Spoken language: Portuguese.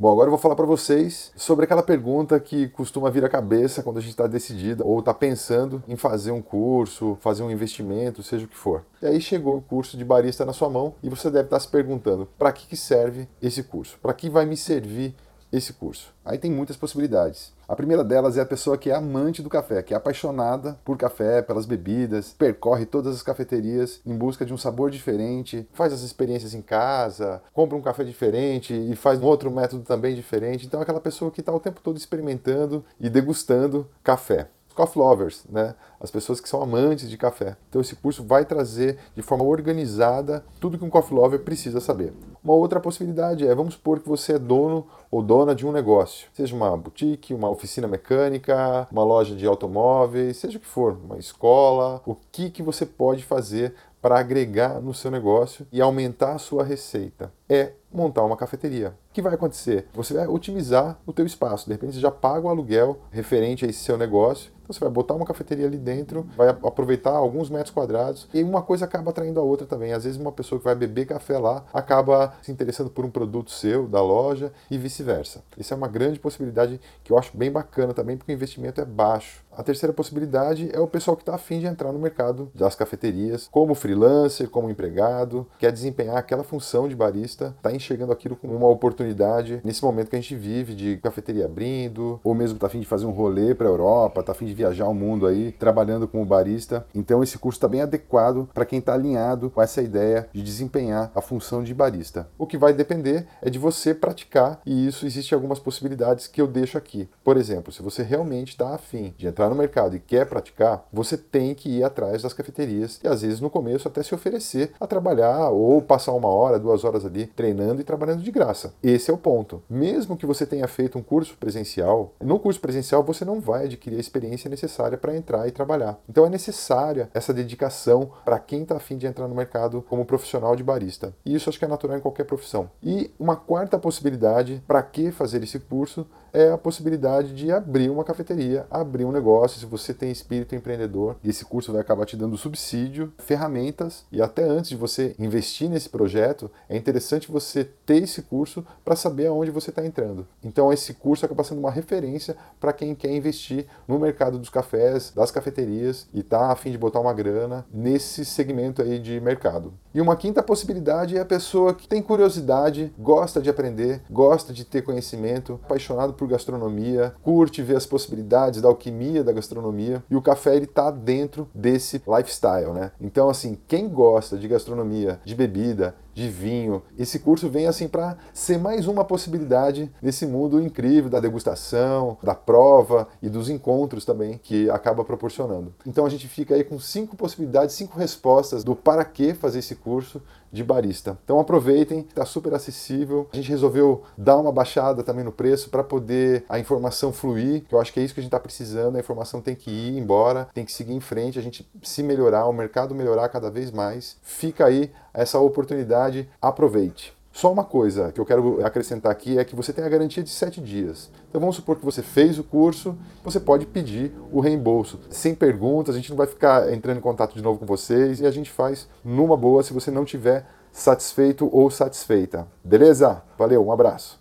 Bom, agora eu vou falar para vocês sobre aquela pergunta que costuma vir à cabeça quando a gente está decidido ou está pensando em fazer um curso, fazer um investimento, seja o que for. E aí chegou o curso de barista na sua mão e você deve estar tá se perguntando: para que, que serve esse curso? Para que vai me servir esse curso? Aí tem muitas possibilidades. A primeira delas é a pessoa que é amante do café, que é apaixonada por café, pelas bebidas, percorre todas as cafeterias em busca de um sabor diferente, faz as experiências em casa, compra um café diferente e faz um outro método também diferente. Então é aquela pessoa que está o tempo todo experimentando e degustando café coffee lovers, né? As pessoas que são amantes de café. Então esse curso vai trazer de forma organizada tudo que um coffee lover precisa saber. Uma outra possibilidade é, vamos supor que você é dono ou dona de um negócio, seja uma boutique, uma oficina mecânica, uma loja de automóveis, seja o que for, uma escola, o que que você pode fazer para agregar no seu negócio e aumentar a sua receita? É montar uma cafeteria. O que vai acontecer? Você vai otimizar o teu espaço. De repente você já paga o aluguel referente a esse seu negócio. Então você vai botar uma cafeteria ali dentro, vai aproveitar alguns metros quadrados e uma coisa acaba atraindo a outra também. Às vezes uma pessoa que vai beber café lá acaba se interessando por um produto seu, da loja e vice-versa. Isso é uma grande possibilidade que eu acho bem bacana também porque o investimento é baixo. A terceira possibilidade é o pessoal que está afim de entrar no mercado das cafeterias, como freelancer, como empregado, quer desempenhar aquela função de barista, está enxergando aquilo como uma oportunidade nesse momento que a gente vive de cafeteria abrindo, ou mesmo está afim de fazer um rolê para a Europa, está afim de viajar o mundo aí, trabalhando como barista. Então esse curso está bem adequado para quem está alinhado com essa ideia de desempenhar a função de barista. O que vai depender é de você praticar, e isso existe algumas possibilidades que eu deixo aqui. Por exemplo, se você realmente está afim de entrar no mercado e quer praticar, você tem que ir atrás das cafeterias e às vezes no começo até se oferecer a trabalhar ou passar uma hora, duas horas ali treinando e trabalhando de graça. Esse é o ponto. Mesmo que você tenha feito um curso presencial, no curso presencial você não vai adquirir a experiência necessária para entrar e trabalhar. Então é necessária essa dedicação para quem está afim de entrar no mercado como profissional de barista. E isso acho que é natural em qualquer profissão. E uma quarta possibilidade para que fazer esse curso é a possibilidade de abrir uma cafeteria, abrir um negócio, se você tem espírito empreendedor. Esse curso vai acabar te dando subsídio, ferramentas e até antes de você investir nesse projeto, é interessante você ter esse curso para saber aonde você está entrando. Então esse curso acaba sendo uma referência para quem quer investir no mercado dos cafés, das cafeterias e está a fim de botar uma grana nesse segmento aí de mercado. E uma quinta possibilidade é a pessoa que tem curiosidade, gosta de aprender, gosta de ter conhecimento, apaixonado por gastronomia, curte ver as possibilidades da alquimia da gastronomia e o café ele tá dentro desse lifestyle, né? Então assim, quem gosta de gastronomia, de bebida, de vinho. Esse curso vem assim para ser mais uma possibilidade nesse mundo incrível da degustação, da prova e dos encontros também que acaba proporcionando. Então a gente fica aí com cinco possibilidades, cinco respostas do para que fazer esse curso de barista. Então aproveitem, está super acessível. A gente resolveu dar uma baixada também no preço para poder a informação fluir, que eu acho que é isso que a gente está precisando. A informação tem que ir embora, tem que seguir em frente, a gente se melhorar, o mercado melhorar cada vez mais. Fica aí essa oportunidade, aproveite. Só uma coisa que eu quero acrescentar aqui é que você tem a garantia de 7 dias. Então vamos supor que você fez o curso, você pode pedir o reembolso. Sem perguntas, a gente não vai ficar entrando em contato de novo com vocês e a gente faz numa boa se você não tiver satisfeito ou satisfeita. Beleza? Valeu, um abraço.